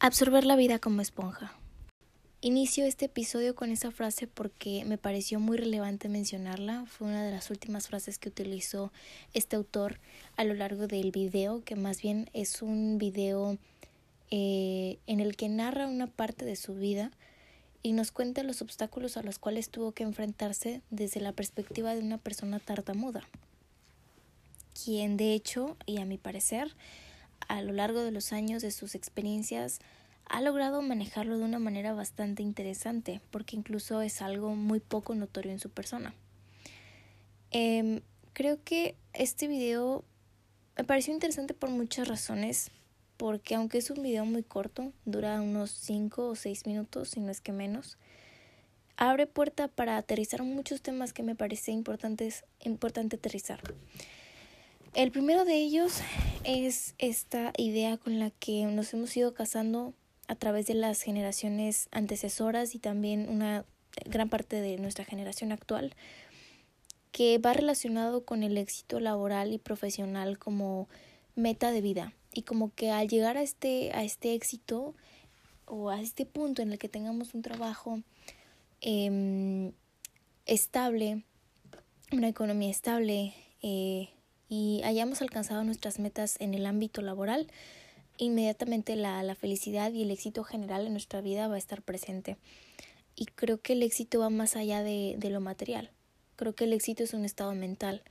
Absorber la vida como esponja. Inicio este episodio con esa frase porque me pareció muy relevante mencionarla. Fue una de las últimas frases que utilizó este autor a lo largo del video, que más bien es un video eh, en el que narra una parte de su vida y nos cuenta los obstáculos a los cuales tuvo que enfrentarse desde la perspectiva de una persona tartamuda, quien de hecho, y a mi parecer, a lo largo de los años de sus experiencias ha logrado manejarlo de una manera bastante interesante, porque incluso es algo muy poco notorio en su persona. Em, creo que este video me pareció interesante por muchas razones, porque aunque es un video muy corto, dura unos 5 o 6 minutos, si no es que menos, abre puerta para aterrizar muchos temas que me parece importantes, importante aterrizar. El primero de ellos es esta idea con la que nos hemos ido casando a través de las generaciones antecesoras y también una gran parte de nuestra generación actual, que va relacionado con el éxito laboral y profesional como meta de vida. Y como que al llegar a este a este éxito o a este punto en el que tengamos un trabajo eh, estable una economía estable eh, y hayamos alcanzado nuestras metas en el ámbito laboral, inmediatamente la, la felicidad y el éxito general en nuestra vida va a estar presente. Y creo que el éxito va más allá de, de lo material. Creo que el éxito es un estado mental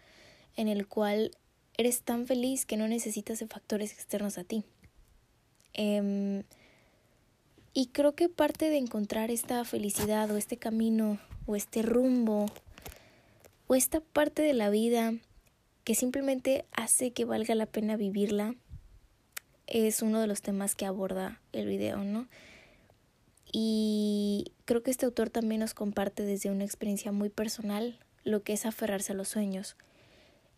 en el cual eres tan feliz que no necesitas de factores externos a ti. Eh, y creo que parte de encontrar esta felicidad o este camino o este rumbo o esta parte de la vida que simplemente hace que valga la pena vivirla, es uno de los temas que aborda el video, ¿no? Y creo que este autor también nos comparte desde una experiencia muy personal lo que es aferrarse a los sueños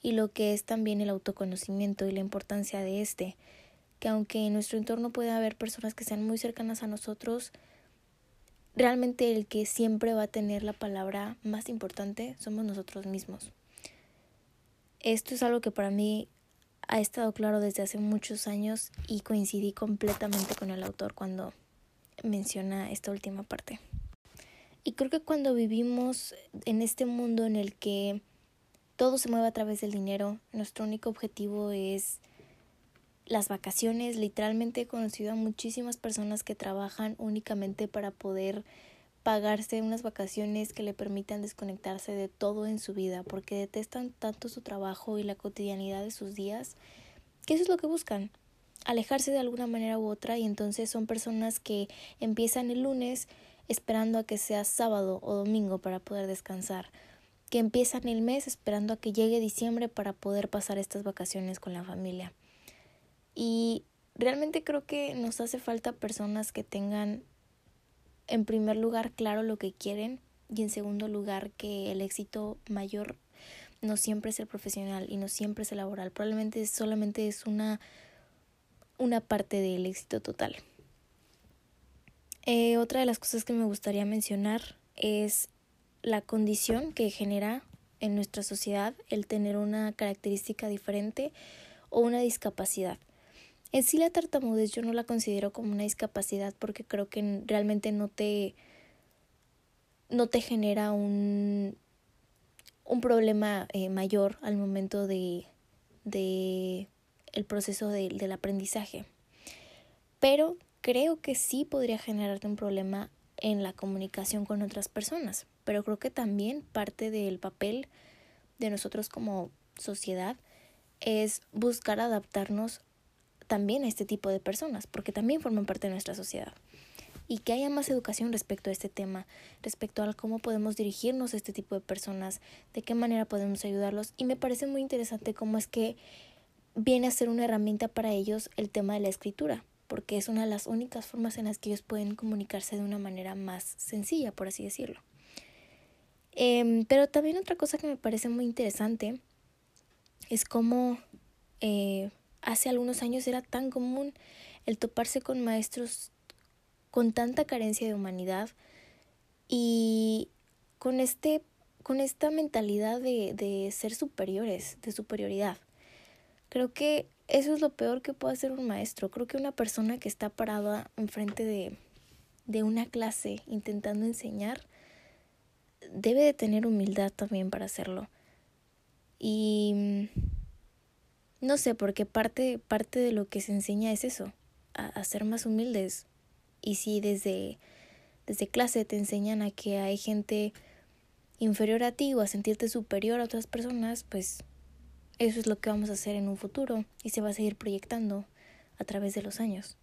y lo que es también el autoconocimiento y la importancia de este, que aunque en nuestro entorno puede haber personas que sean muy cercanas a nosotros, realmente el que siempre va a tener la palabra más importante somos nosotros mismos. Esto es algo que para mí ha estado claro desde hace muchos años y coincidí completamente con el autor cuando menciona esta última parte. Y creo que cuando vivimos en este mundo en el que todo se mueve a través del dinero, nuestro único objetivo es las vacaciones. Literalmente he conocido a muchísimas personas que trabajan únicamente para poder pagarse unas vacaciones que le permitan desconectarse de todo en su vida, porque detestan tanto su trabajo y la cotidianidad de sus días, que eso es lo que buscan, alejarse de alguna manera u otra y entonces son personas que empiezan el lunes esperando a que sea sábado o domingo para poder descansar, que empiezan el mes esperando a que llegue diciembre para poder pasar estas vacaciones con la familia. Y realmente creo que nos hace falta personas que tengan en primer lugar claro lo que quieren y en segundo lugar que el éxito mayor no siempre es el profesional y no siempre es el laboral, probablemente solamente es una, una parte del éxito total. Eh, otra de las cosas que me gustaría mencionar es la condición que genera en nuestra sociedad el tener una característica diferente o una discapacidad. En sí la tartamudez yo no la considero como una discapacidad porque creo que realmente no te no te genera un un problema eh, mayor al momento de, de el proceso de, del aprendizaje. Pero creo que sí podría generarte un problema en la comunicación con otras personas. Pero creo que también parte del papel de nosotros como sociedad es buscar adaptarnos también a este tipo de personas, porque también forman parte de nuestra sociedad. Y que haya más educación respecto a este tema, respecto a cómo podemos dirigirnos a este tipo de personas, de qué manera podemos ayudarlos. Y me parece muy interesante cómo es que viene a ser una herramienta para ellos el tema de la escritura, porque es una de las únicas formas en las que ellos pueden comunicarse de una manera más sencilla, por así decirlo. Em, pero también otra cosa que me parece muy interesante es cómo eh, hace algunos años era tan común el toparse con maestros con tanta carencia de humanidad y con este con esta mentalidad de, de ser superiores, de superioridad. Creo que eso es lo peor que puede hacer un maestro. Creo que una persona que está parada enfrente de, de una clase intentando enseñar debe de tener humildad también para hacerlo. Y no sé, porque parte, parte de lo que se enseña es eso, a, a ser más humildes. Y si desde, desde clase te enseñan a que hay gente inferior a ti o a sentirte superior a otras personas, pues eso es lo que vamos a hacer en un futuro y se va a seguir proyectando a través de los años.